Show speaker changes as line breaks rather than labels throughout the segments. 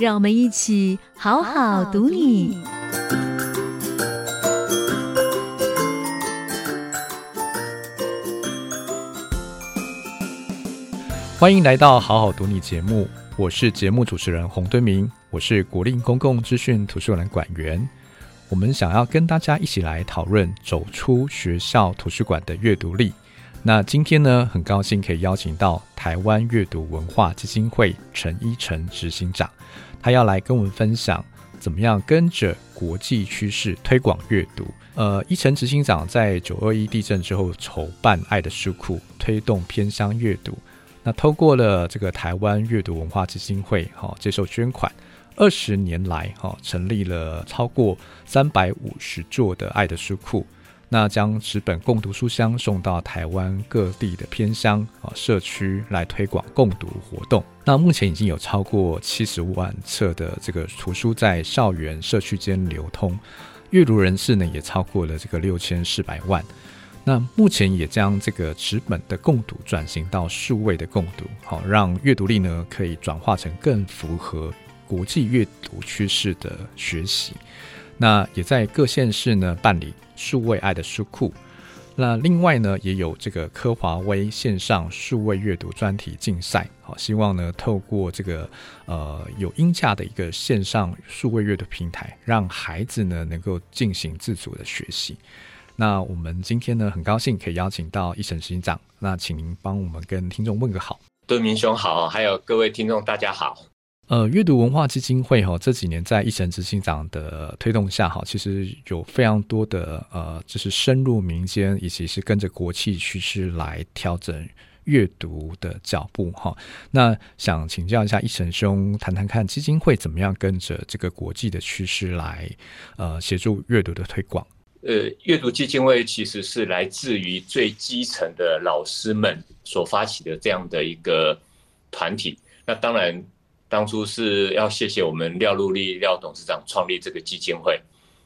让我们一起好好读你。
欢迎来到好好读你节目，我是节目主持人洪敦明，我是国立公共资讯图书馆馆员。我们想要跟大家一起来讨论走出学校图书馆的阅读力。那今天呢，很高兴可以邀请到台湾阅读文化基金会陈依晨执行长，他要来跟我们分享怎么样跟着国际趋势推广阅读。呃，依晨执行长在九二一地震之后筹办爱的书库，推动偏乡阅读。那透过了这个台湾阅读文化基金会，哈，接受捐款，二十年来，哈，成立了超过三百五十座的爱的书库，那将纸本共读书箱送到台湾各地的偏乡啊社区来推广共读活动。那目前已经有超过七十万册的这个图书在校园社区间流通，阅读人次呢也超过了这个六千四百万。那目前也将这个纸本的共读转型到数位的共读，好让阅读力呢可以转化成更符合国际阅读趋势的学习。那也在各县市呢办理数位爱的书库。那另外呢也有这个科华威线上数位阅读专题竞赛，好希望呢透过这个呃有音架的一个线上数位阅读平台，让孩子呢能够进行自主的学习。那我们今天呢，很高兴可以邀请到依晨执行长。那请您帮我们跟听众问个好。
敦明兄好，还有各位听众大家好。
呃，阅读文化基金会哈，这几年在一城执行长的推动下哈，其实有非常多的呃，就是深入民间，以及是跟着国际趋势来调整阅读的脚步哈。那想请教一下一城兄，谈谈看基金会怎么样跟着这个国际的趋势来呃协助阅读的推广。
呃，阅读基金会其实是来自于最基层的老师们所发起的这样的一个团体。那当然，当初是要谢谢我们廖陆立廖董事长创立这个基金会。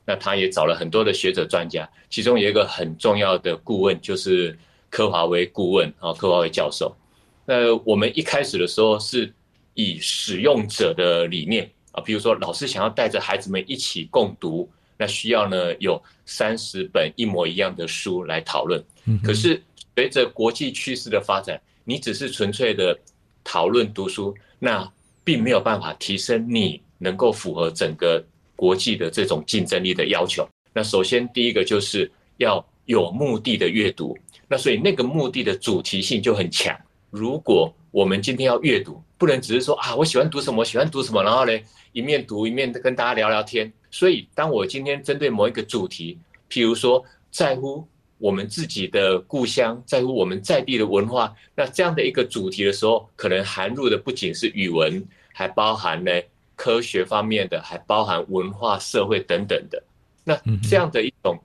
那他也找了很多的学者专家，其中有一个很重要的顾问就是柯华威顾问啊，柯华威教授。那我们一开始的时候是以使用者的理念啊，比如说老师想要带着孩子们一起共读。那需要呢有三十本一模一样的书来讨论，可是随着国际趋势的发展，你只是纯粹的讨论读书，那并没有办法提升你能够符合整个国际的这种竞争力的要求。那首先第一个就是要有目的的阅读，那所以那个目的的主题性就很强。如果我们今天要阅读，不能只是说啊我喜欢读什么，喜欢读什么，然后呢一面读一面跟大家聊聊天。所以，当我今天针对某一个主题，譬如说在乎我们自己的故乡，在乎我们在地的文化，那这样的一个主题的时候，可能含入的不仅是语文，还包含呢科学方面的，还包含文化、社会等等的。那这样的一种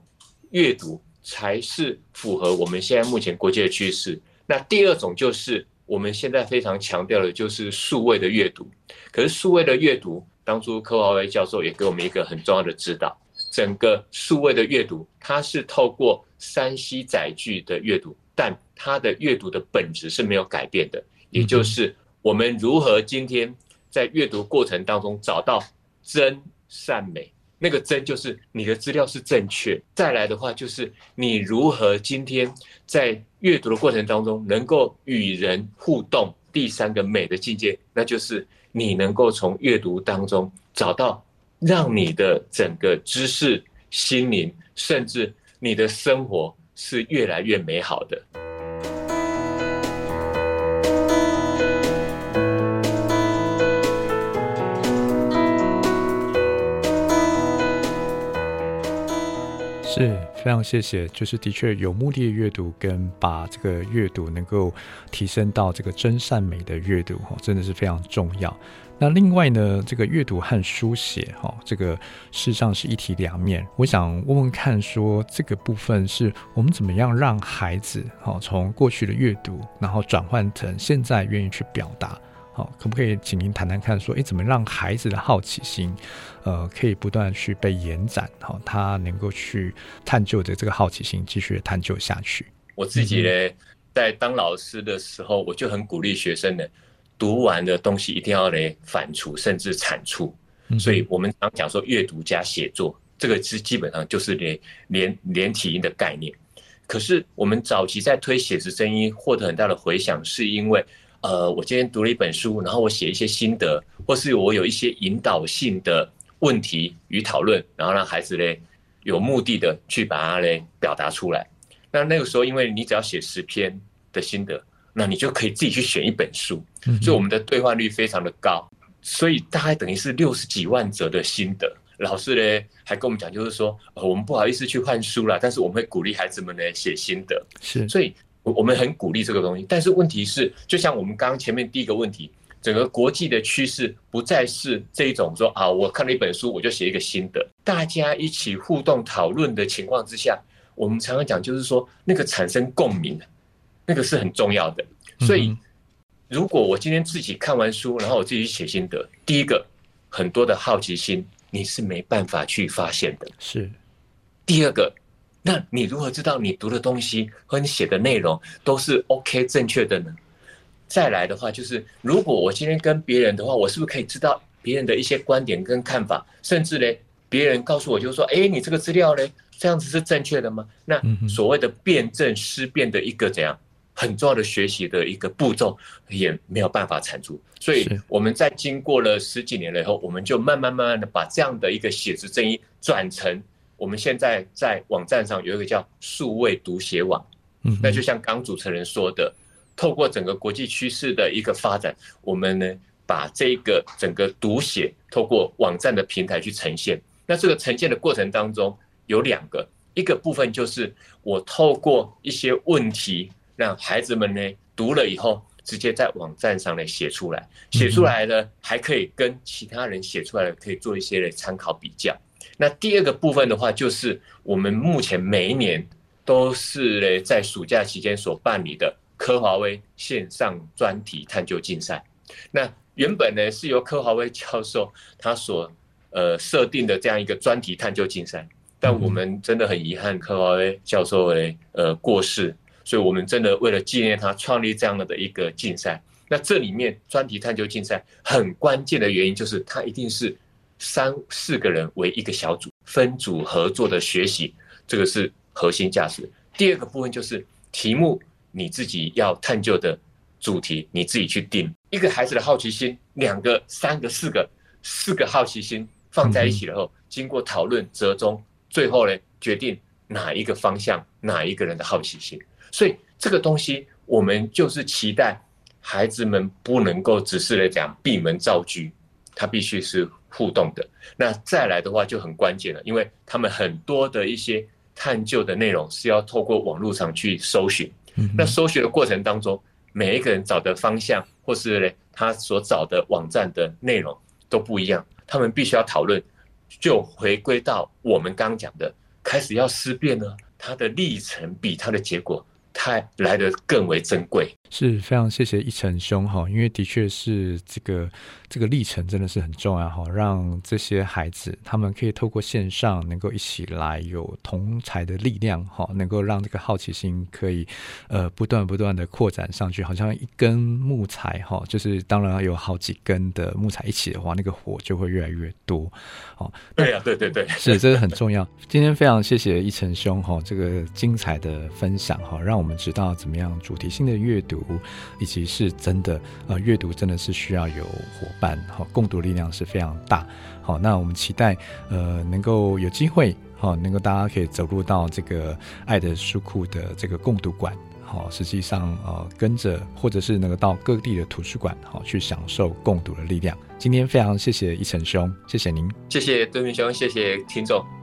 阅读，才是符合我们现在目前国际的趋势。那第二种就是我们现在非常强调的，就是数位的阅读。可是数位的阅读。当初柯华威教授也给我们一个很重要的指导，整个数位的阅读，它是透过山西载具的阅读，但它的阅读的本质是没有改变的，也就是我们如何今天在阅读过程当中找到真善美，那个真就是你的资料是正确，再来的话就是你如何今天在阅读的过程当中能够与人互动，第三个美的境界，那就是。你能够从阅读当中找到让你的整个知识、心灵，甚至你的生活是越来越美好的。
是。非常谢谢，就是的确有目的的阅读，跟把这个阅读能够提升到这个真善美的阅读，真的是非常重要。那另外呢，这个阅读和书写，哈，这个事实上是一体两面。我想问问看，说这个部分是我们怎么样让孩子，哈，从过去的阅读，然后转换成现在愿意去表达，好，可不可以请您谈谈看，说，诶，怎么让孩子的好奇心，呃，可以不断去被延展，哈，他能够去探究的这个好奇心继续探究下去。
我自己呢，在当老师的时候，我就很鼓励学生呢。读完的东西一定要来反刍，甚至产出。所以我们常讲说，阅读加写作，这个是基本上就是连连连体音的概念。可是我们早期在推写实声音，获得很大的回响，是因为呃，我今天读了一本书，然后我写一些心得，或是我有一些引导性的问题与讨论，然后让孩子嘞有目的的去把它嘞表达出来。那那个时候，因为你只要写十篇的心得。那你就可以自己去选一本书，所以我们的兑换率非常的高，所以大概等于是六十几万则的心得。老师呢还跟我们讲，就是说，我们不好意思去换书了，但是我们会鼓励孩子们呢写心得。是，所以我们很鼓励这个东西。但是问题是，就像我们刚刚前面第一个问题，整个国际的趋势不再是这一种说啊，我看了一本书我就写一个心得，大家一起互动讨论的情况之下，我们常常讲就是说那个产生共鸣。那个是很重要的，所以如果我今天自己看完书，然后我自己写心得，第一个很多的好奇心你是没办法去发现的。是，第二个，那你如何知道你读的东西和你写的内容都是 OK 正确的呢？再来的话，就是如果我今天跟别人的话，我是不是可以知道别人的一些观点跟看法？甚至呢，别人告诉我就是说，哎，你这个资料呢，这样子是正确的吗？那所谓的辩证思辨的一个怎样？很重要的学习的一个步骤也没有办法产出，所以我们在经过了十几年了以后，我们就慢慢慢慢的把这样的一个写字正音转成我们现在在网站上有一个叫数位读写网，嗯，那就像刚主持人说的，透过整个国际趋势的一个发展，我们呢把这个整个读写透过网站的平台去呈现。那这个呈现的过程当中有两个，一个部分就是我透过一些问题。让孩子们呢读了以后，直接在网站上呢写出来，写出来呢还可以跟其他人写出来的可以做一些的参考比较。那第二个部分的话，就是我们目前每一年都是呢在暑假期间所办理的科华威线上专题探究竞赛。那原本呢是由科华威教授他所呃设定的这样一个专题探究竞赛，但我们真的很遗憾，科华威教授呢呃过世。所以，我们真的为了纪念他，创立这样的一个竞赛。那这里面专题探究竞赛很关键的原因，就是它一定是三四个人为一个小组，分组合作的学习，这个是核心价值。第二个部分就是题目，你自己要探究的主题，你自己去定。一个孩子的好奇心，两个、三个、四个，四个好奇心放在一起了后，经过讨论折中，最后呢，决定哪一个方向，哪一个人的好奇心。所以这个东西，我们就是期待孩子们不能够只是来讲闭门造车，他必须是互动的。那再来的话就很关键了，因为他们很多的一些探究的内容是要透过网络上去搜寻。那搜寻的过程当中，每一个人找的方向或是呢他所找的网站的内容都不一样，他们必须要讨论，就回归到我们刚讲的，开始要思辨呢，它的历程比它的结果。它来得更为珍贵，
是非常谢谢一成兄哈，因为的确是这个这个历程真的是很重要哈，让这些孩子他们可以透过线上能够一起来有同才的力量哈，能够让这个好奇心可以呃不断不断的扩展上去，好像一根木材哈，就是当然有好几根的木材一起的话，那个火就会越来越多哦。
对呀，对对对，
是这个很重要。今天非常谢谢一成兄哈，这个精彩的分享哈，让我们知道怎么样主题性的阅读，以及是真的呃，阅读真的是需要有伙伴，好，共读力量是非常大。好，那我们期待呃能够有机会，好，能够大家可以走入到这个爱的书库的这个共读馆，好，实际上呃跟着或者是能够到各地的图书馆，好，去享受共读的力量。今天非常谢谢一成兄，谢谢您，
谢谢对面兄，谢谢听众。